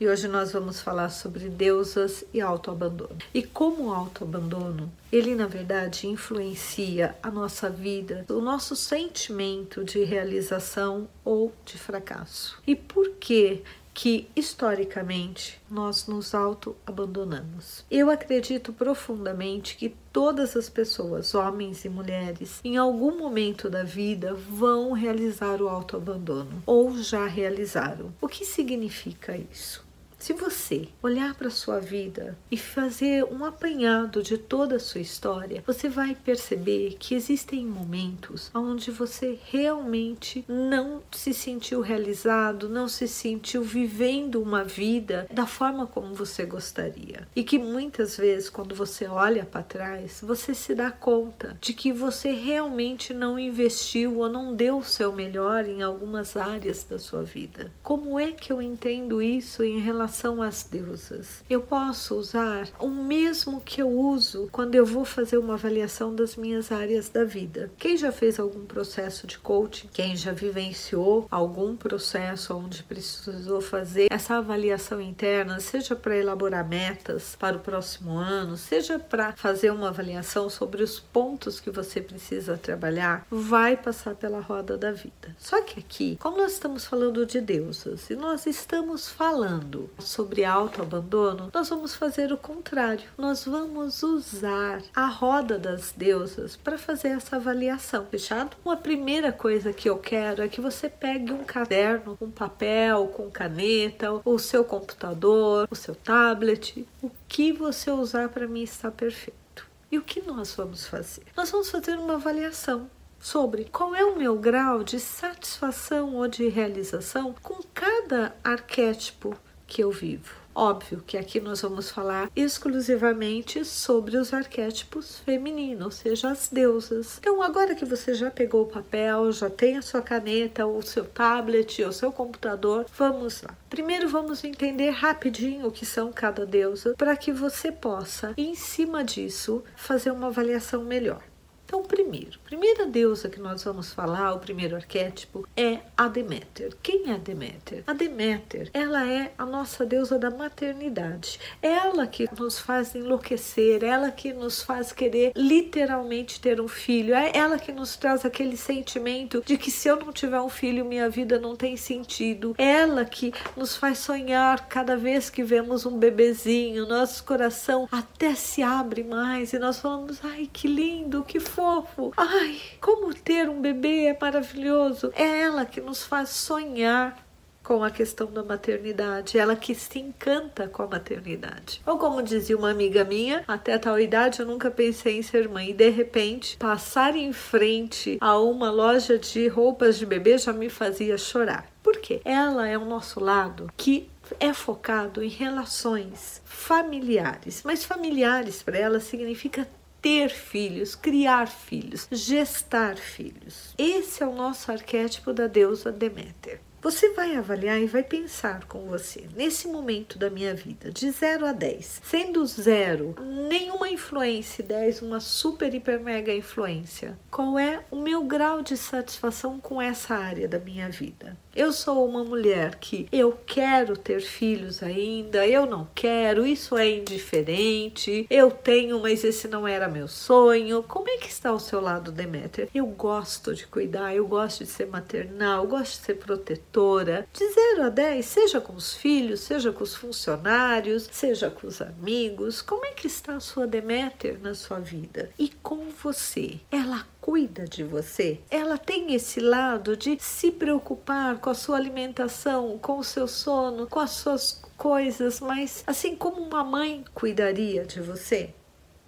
E hoje nós vamos falar sobre deusas e autoabandono. E como o autoabandono, ele na verdade influencia a nossa vida, o nosso sentimento de realização ou de fracasso. E por que que historicamente nós nos auto-abandonamos. Eu acredito profundamente que todas as pessoas, homens e mulheres, em algum momento da vida vão realizar o autoabandono ou já realizaram. O que significa isso? Se você olhar para a sua vida e fazer um apanhado de toda a sua história, você vai perceber que existem momentos onde você realmente não se sentiu realizado, não se sentiu vivendo uma vida da forma como você gostaria. E que muitas vezes, quando você olha para trás, você se dá conta de que você realmente não investiu ou não deu o seu melhor em algumas áreas da sua vida. Como é que eu entendo isso em relação relação às deusas. Eu posso usar o mesmo que eu uso quando eu vou fazer uma avaliação das minhas áreas da vida. Quem já fez algum processo de coaching, quem já vivenciou algum processo onde precisou fazer essa avaliação interna, seja para elaborar metas para o próximo ano, seja para fazer uma avaliação sobre os pontos que você precisa trabalhar, vai passar pela roda da vida. Só que aqui, como nós estamos falando de deusas e nós estamos falando sobre autoabandono, nós vamos fazer o contrário. Nós vamos usar a roda das deusas para fazer essa avaliação, fechado? Uma primeira coisa que eu quero é que você pegue um caderno, um papel, com caneta, o seu computador, o seu tablet, o que você usar para mim está perfeito. E o que nós vamos fazer? Nós vamos fazer uma avaliação sobre qual é o meu grau de satisfação ou de realização com cada arquétipo que eu vivo. Óbvio que aqui nós vamos falar exclusivamente sobre os arquétipos femininos, ou seja, as deusas. Então, agora que você já pegou o papel, já tem a sua caneta, o seu tablet, o seu computador, vamos lá. Primeiro vamos entender rapidinho o que são cada deusa, para que você possa, em cima disso, fazer uma avaliação melhor. Então, primeiro, a primeira deusa que nós vamos falar, o primeiro arquétipo, é a Deméter. Quem é a Deméter? A Deméter, ela é a nossa deusa da maternidade. Ela que nos faz enlouquecer, ela que nos faz querer literalmente ter um filho, é ela que nos traz aquele sentimento de que se eu não tiver um filho, minha vida não tem sentido. Ela que nos faz sonhar cada vez que vemos um bebezinho, nosso coração até se abre mais e nós falamos: ai, que lindo, que fofo. Ai, como ter um bebê é maravilhoso. É ela que nos faz sonhar com a questão da maternidade, ela que se encanta com a maternidade. Ou como dizia uma amiga minha, até tal idade eu nunca pensei em ser mãe e de repente passar em frente a uma loja de roupas de bebê já me fazia chorar. Por quê? Ela é o nosso lado que é focado em relações familiares, mas familiares para ela significa ter filhos, criar filhos, gestar filhos. Esse é o nosso arquétipo da deusa Deméter. Você vai avaliar e vai pensar com você, nesse momento da minha vida, de 0 a 10, sendo 0 nenhuma influência e 10 uma super, hiper, mega influência, qual é o meu grau de satisfação com essa área da minha vida? Eu sou uma mulher que eu quero ter filhos ainda, eu não quero, isso é indiferente, eu tenho, mas esse não era meu sonho. Como é que está o seu lado, Deméter? Eu gosto de cuidar, eu gosto de ser maternal, eu gosto de ser protetora. De 0 a 10, seja com os filhos, seja com os funcionários, seja com os amigos. Como é que está a sua Deméter na sua vida? E com você? Ela cuida de você. Ela tem esse lado de se preocupar com a sua alimentação, com o seu sono, com as suas coisas, mas assim como uma mãe cuidaria de você.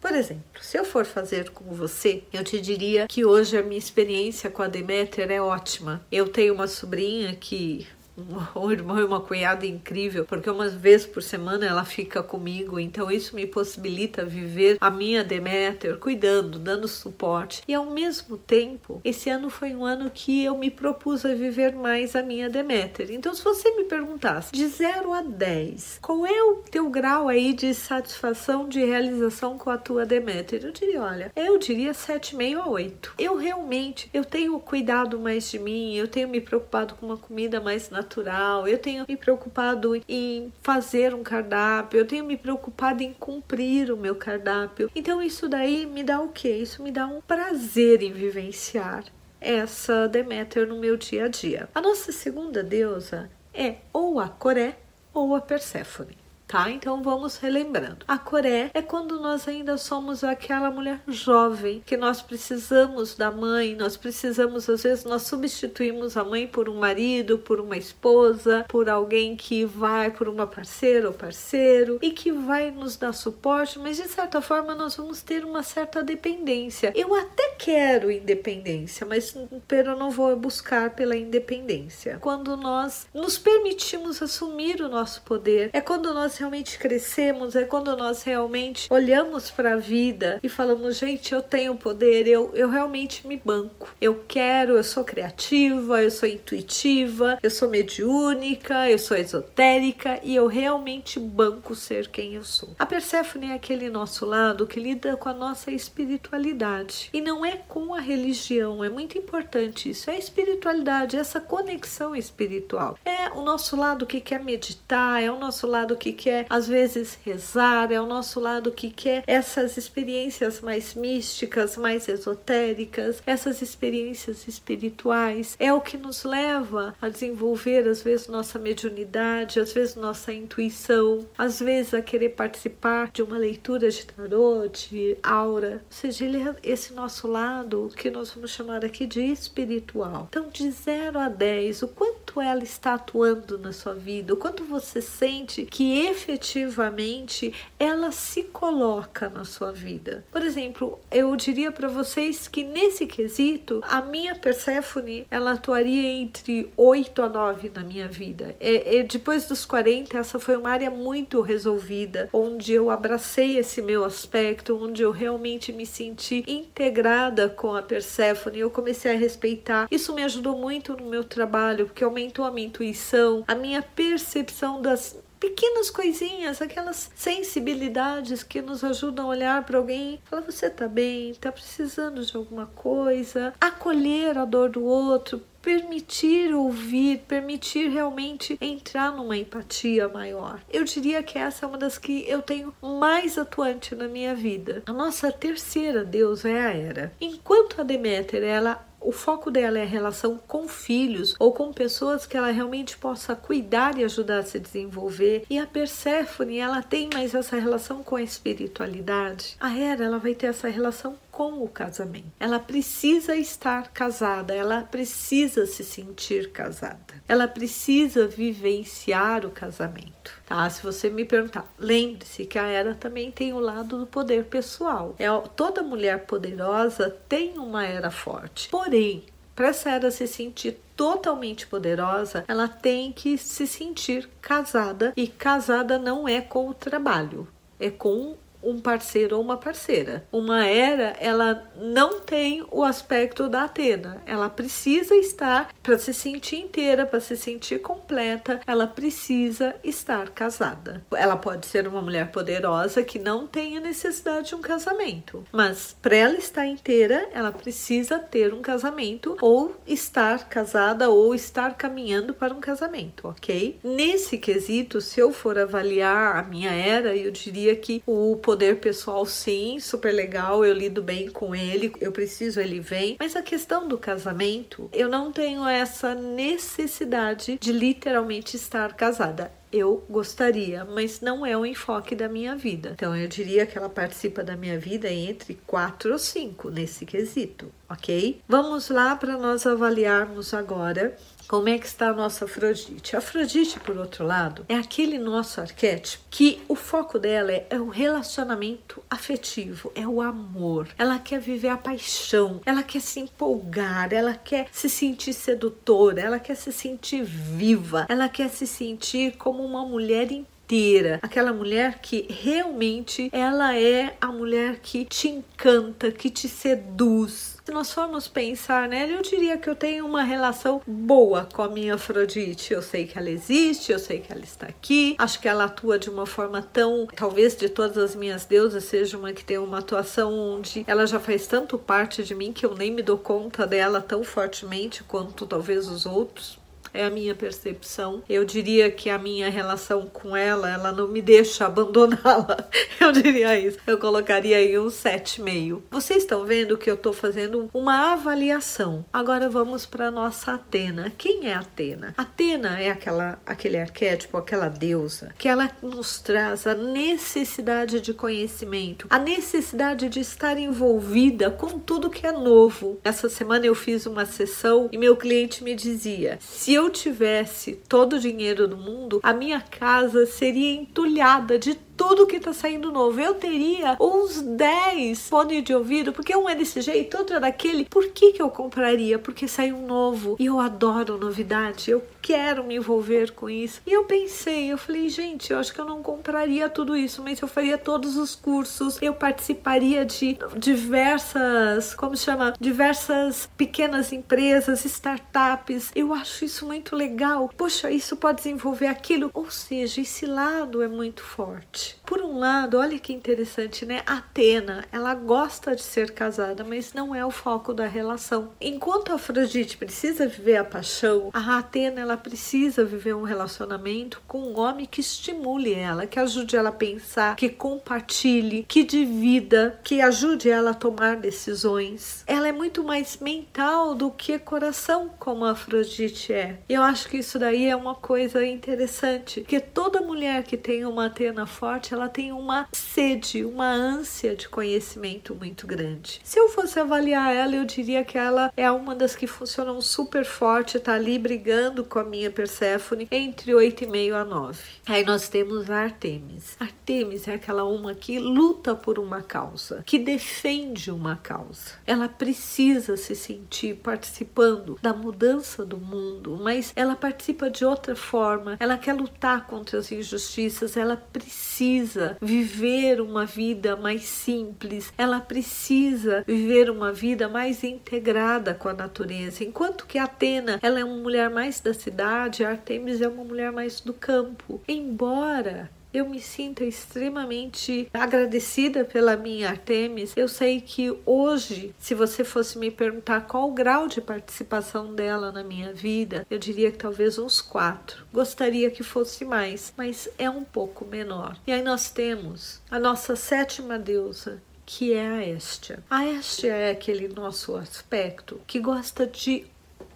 Por exemplo, se eu for fazer com você, eu te diria que hoje a minha experiência com a Deméter é ótima. Eu tenho uma sobrinha que um irmão e uma cunhada incrível, porque uma vez por semana ela fica comigo, então isso me possibilita viver a minha Deméter cuidando, dando suporte. E ao mesmo tempo, esse ano foi um ano que eu me propus a viver mais a minha Deméter. Então, se você me perguntasse de 0 a 10, qual é o teu grau aí de satisfação, de realização com a tua Deméter? Eu diria, olha, eu diria 7,5 a 8. Eu realmente, eu tenho cuidado mais de mim, eu tenho me preocupado com uma comida mais natural natural, eu tenho me preocupado em fazer um cardápio, eu tenho me preocupado em cumprir o meu cardápio. Então isso daí me dá o quê? Isso me dá um prazer em vivenciar essa Deméter no meu dia a dia. A nossa segunda deusa é ou a Coré ou a Perséfone tá? Então vamos relembrando. A Coré é quando nós ainda somos aquela mulher jovem que nós precisamos da mãe, nós precisamos, às vezes, nós substituímos a mãe por um marido, por uma esposa, por alguém que vai, por uma parceira ou parceiro e que vai nos dar suporte, mas de certa forma nós vamos ter uma certa dependência. Eu até quero independência, mas eu não vou buscar pela independência. Quando nós nos permitimos assumir o nosso poder, é quando nós realmente crescemos, é quando nós realmente olhamos para a vida e falamos, gente, eu tenho poder, eu, eu realmente me banco. Eu quero, eu sou criativa, eu sou intuitiva, eu sou mediúnica, eu sou esotérica e eu realmente banco ser quem eu sou. A Perséfone é aquele nosso lado que lida com a nossa espiritualidade e não é com a religião, é muito importante isso, é a espiritualidade, essa conexão espiritual. É o nosso lado que quer meditar, é o nosso lado que quer às vezes, rezar, é o nosso lado que quer essas experiências mais místicas, mais esotéricas, essas experiências espirituais. É o que nos leva a desenvolver, às vezes, nossa mediunidade, às vezes, nossa intuição, às vezes, a querer participar de uma leitura de tarô, de aura. Ou seja, ele é esse nosso lado que nós vamos chamar aqui de espiritual. Então, de 0 a 10, o quanto ela está atuando na sua vida, o quanto você sente que efetivamente ela se coloca na sua vida. Por exemplo, eu diria para vocês que nesse quesito, a minha Persephone, ela atuaria entre 8 a 9 na minha vida. É, é, depois dos 40, essa foi uma área muito resolvida, onde eu abracei esse meu aspecto, onde eu realmente me senti integrada com a Persephone, eu comecei a respeitar. Isso me ajudou muito no meu trabalho, porque aumentou a minha intuição, a minha percepção das pequenas coisinhas, aquelas sensibilidades que nos ajudam a olhar para alguém falar: você tá bem, tá precisando de alguma coisa, acolher a dor do outro, permitir ouvir, permitir realmente entrar numa empatia maior. Eu diria que essa é uma das que eu tenho mais atuante na minha vida. A nossa terceira deusa é a Hera. Enquanto a Deméter ela o foco dela é a relação com filhos ou com pessoas que ela realmente possa cuidar e ajudar a se desenvolver. E a Perséfone, ela tem mais essa relação com a espiritualidade. A Hera, ela vai ter essa relação com o casamento. Ela precisa estar casada, ela precisa se sentir casada. Ela precisa vivenciar o casamento. Tá? Se você me perguntar, lembre-se que a era também tem o lado do poder pessoal. É toda mulher poderosa tem uma era forte. Porém, para essa era se sentir totalmente poderosa, ela tem que se sentir casada e casada não é com o trabalho, é com um parceiro ou uma parceira. Uma era, ela não tem o aspecto da Atena. Ela precisa estar para se sentir inteira, para se sentir completa, ela precisa estar casada. Ela pode ser uma mulher poderosa que não tenha necessidade de um casamento, mas para ela estar inteira, ela precisa ter um casamento ou estar casada ou estar caminhando para um casamento, ok? Nesse quesito, se eu for avaliar a minha era, eu diria que o poder poder pessoal, sim, super legal, eu lido bem com ele, eu preciso, ele vem. Mas a questão do casamento, eu não tenho essa necessidade de literalmente estar casada. Eu gostaria, mas não é o enfoque da minha vida. Então eu diria que ela participa da minha vida entre quatro ou cinco nesse quesito, ok? Vamos lá para nós avaliarmos agora como é que está a nossa Afrodite? A Afrodite, por outro lado, é aquele nosso arquétipo que o foco dela é, é o relacionamento afetivo, é o amor. Ela quer viver a paixão, ela quer se empolgar, ela quer se sentir sedutora, ela quer se sentir viva, ela quer se sentir como uma mulher inteira, aquela mulher que realmente ela é a mulher que te encanta, que te seduz, se nós formos pensar nela, eu diria que eu tenho uma relação boa com a minha Afrodite. Eu sei que ela existe, eu sei que ela está aqui. Acho que ela atua de uma forma tão, talvez de todas as minhas deusas seja uma que tem uma atuação onde ela já faz tanto parte de mim que eu nem me dou conta dela tão fortemente quanto talvez os outros é a minha percepção. Eu diria que a minha relação com ela, ela não me deixa abandoná-la. Eu diria isso. Eu colocaria aí um 7,5. Vocês estão vendo que eu estou fazendo uma avaliação. Agora vamos para nossa Atena. Quem é Atena? Atena é aquela aquele arquétipo, aquela deusa que ela nos traz a necessidade de conhecimento, a necessidade de estar envolvida com tudo que é novo. Essa semana eu fiz uma sessão e meu cliente me dizia: "Se eu eu tivesse todo o dinheiro do mundo, a minha casa seria entulhada de tudo que tá saindo novo. Eu teria uns 10 fones de ouvido, porque um é desse jeito, outro é daquele. Por que, que eu compraria? Porque saiu um novo. E eu adoro novidade. Eu quero me envolver com isso. E eu pensei, eu falei, gente, eu acho que eu não compraria tudo isso, mas eu faria todos os cursos, eu participaria de diversas, como chama? Diversas pequenas empresas, startups. Eu acho isso muito legal. Poxa, isso pode desenvolver aquilo. Ou seja, esse lado é muito forte. Por um lado, olha que interessante, né? Atena, ela gosta de ser casada, mas não é o foco da relação. Enquanto a Afrodite precisa viver a paixão, a Atena ela precisa viver um relacionamento com um homem que estimule ela, que ajude ela a pensar, que compartilhe, que divida, que ajude ela a tomar decisões. Ela é muito mais mental do que coração, como a Afrodite é. E eu acho que isso daí é uma coisa interessante, que toda mulher que tem uma Atena forte forte, ela tem uma sede, uma ânsia de conhecimento muito grande. Se eu fosse avaliar ela, eu diria que ela é uma das que funcionam super forte, tá ali brigando com a minha Perséfone entre 8,5 a 9. Aí nós temos a Artemis. Artemis é aquela uma que luta por uma causa, que defende uma causa. Ela precisa se sentir participando da mudança do mundo, mas ela participa de outra forma. Ela quer lutar contra as injustiças, ela precisa precisa viver uma vida mais simples, ela precisa viver uma vida mais integrada com a natureza. Enquanto que Atena, ela é uma mulher mais da cidade, Artemis é uma mulher mais do campo. Embora eu me sinto extremamente agradecida pela minha Artemis. Eu sei que hoje, se você fosse me perguntar qual o grau de participação dela na minha vida, eu diria que talvez uns quatro. Gostaria que fosse mais, mas é um pouco menor. E aí nós temos a nossa sétima deusa, que é a Estia. A Estia é aquele nosso aspecto que gosta de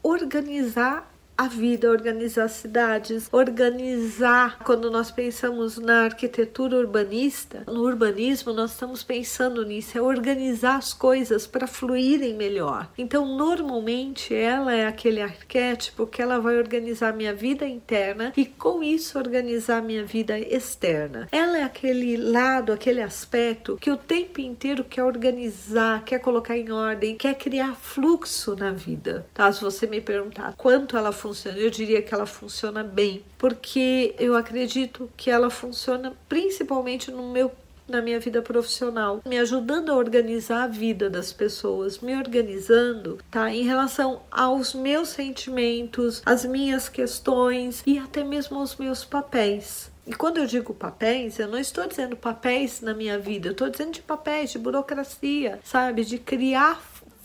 organizar a vida, organizar cidades, organizar. Quando nós pensamos na arquitetura urbanista, no urbanismo, nós estamos pensando nisso, é organizar as coisas para fluírem melhor. Então, normalmente, ela é aquele arquétipo que ela vai organizar minha vida interna e com isso organizar minha vida externa. Ela é aquele lado, aquele aspecto que o tempo inteiro quer organizar, quer colocar em ordem, quer criar fluxo na vida. Tá? Se você me perguntar quanto ela funciona, funciona? Eu diria que ela funciona bem, porque eu acredito que ela funciona principalmente no meu na minha vida profissional, me ajudando a organizar a vida das pessoas, me organizando, tá? Em relação aos meus sentimentos, as minhas questões e até mesmo os meus papéis. E quando eu digo papéis, eu não estou dizendo papéis na minha vida, eu estou dizendo de papéis, de burocracia, sabe? De criar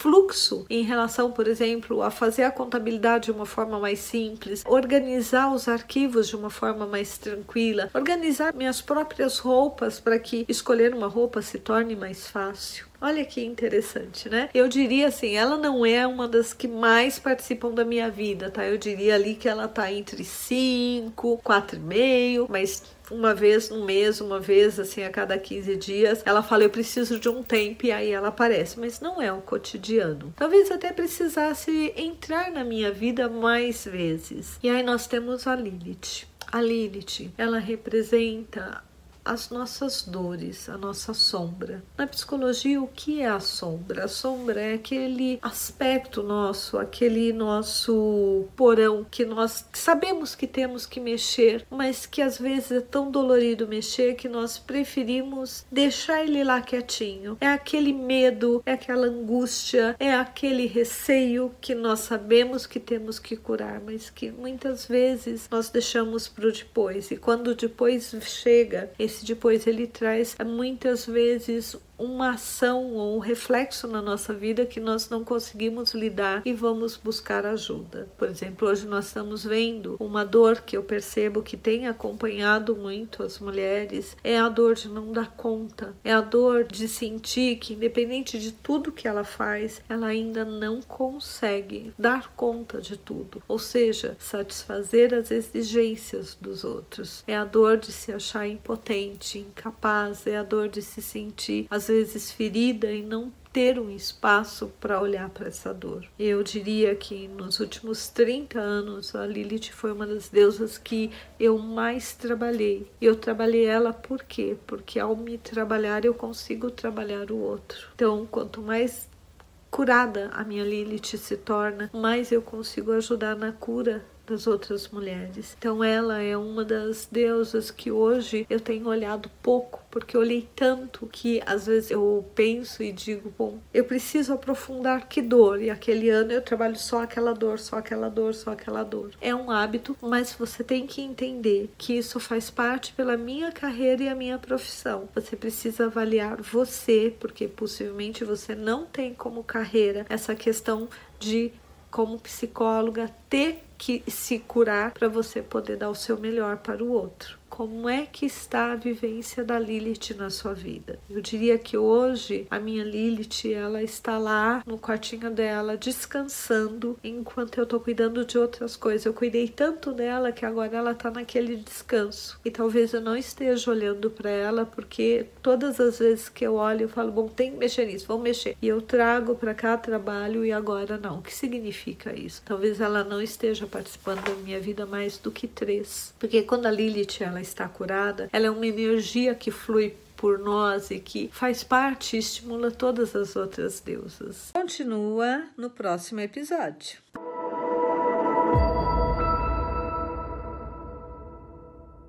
fluxo em relação, por exemplo, a fazer a contabilidade de uma forma mais simples, organizar os arquivos de uma forma mais tranquila, organizar minhas próprias roupas para que escolher uma roupa se torne mais fácil. Olha que interessante, né? Eu diria assim, ela não é uma das que mais participam da minha vida, tá? Eu diria ali que ela tá entre 5, 4,5, mas uma vez no mês, uma vez assim a cada 15 dias, ela fala eu preciso de um tempo e aí ela aparece, mas não é o cotidiano. Talvez até precisasse entrar na minha vida mais vezes. E aí nós temos a Lilith. A Lilith, ela representa as nossas dores, a nossa sombra. Na psicologia, o que é a sombra? A sombra é aquele aspecto nosso, aquele nosso porão que nós sabemos que temos que mexer, mas que às vezes é tão dolorido mexer que nós preferimos deixar ele lá quietinho. É aquele medo, é aquela angústia, é aquele receio que nós sabemos que temos que curar, mas que muitas vezes nós deixamos para depois. E quando depois chega, esse depois ele traz muitas vezes uma ação ou um reflexo na nossa vida que nós não conseguimos lidar e vamos buscar ajuda. Por exemplo, hoje nós estamos vendo uma dor que eu percebo que tem acompanhado muito as mulheres, é a dor de não dar conta, é a dor de sentir que independente de tudo que ela faz, ela ainda não consegue dar conta de tudo, ou seja, satisfazer as exigências dos outros. É a dor de se achar impotente, incapaz, é a dor de se sentir às vezes ferida e não ter um espaço para olhar para essa dor. Eu diria que nos últimos 30 anos a Lilith foi uma das deusas que eu mais trabalhei. Eu trabalhei ela por quê? Porque ao me trabalhar eu consigo trabalhar o outro. Então, quanto mais curada a minha Lilith se torna, mais eu consigo ajudar na cura das outras mulheres. Então ela é uma das deusas que hoje eu tenho olhado pouco, porque olhei tanto que às vezes eu penso e digo, bom, eu preciso aprofundar que dor. E aquele ano eu trabalho só aquela dor, só aquela dor, só aquela dor. É um hábito, mas você tem que entender que isso faz parte pela minha carreira e a minha profissão. Você precisa avaliar você, porque possivelmente você não tem como carreira essa questão de como psicóloga ter que se curar para você poder dar o seu melhor para o outro como é que está a vivência da Lilith na sua vida. Eu diria que hoje a minha Lilith, ela está lá no quartinho dela, descansando, enquanto eu estou cuidando de outras coisas. Eu cuidei tanto dela que agora ela está naquele descanso. E talvez eu não esteja olhando para ela, porque todas as vezes que eu olho, eu falo, bom, tem que mexer nisso, vamos mexer. E eu trago para cá trabalho e agora não. O que significa isso? Talvez ela não esteja participando da minha vida mais do que três. Porque quando a Lilith, ela está curada, ela é uma energia que flui por nós e que faz parte e estimula todas as outras deusas. Continua no próximo episódio.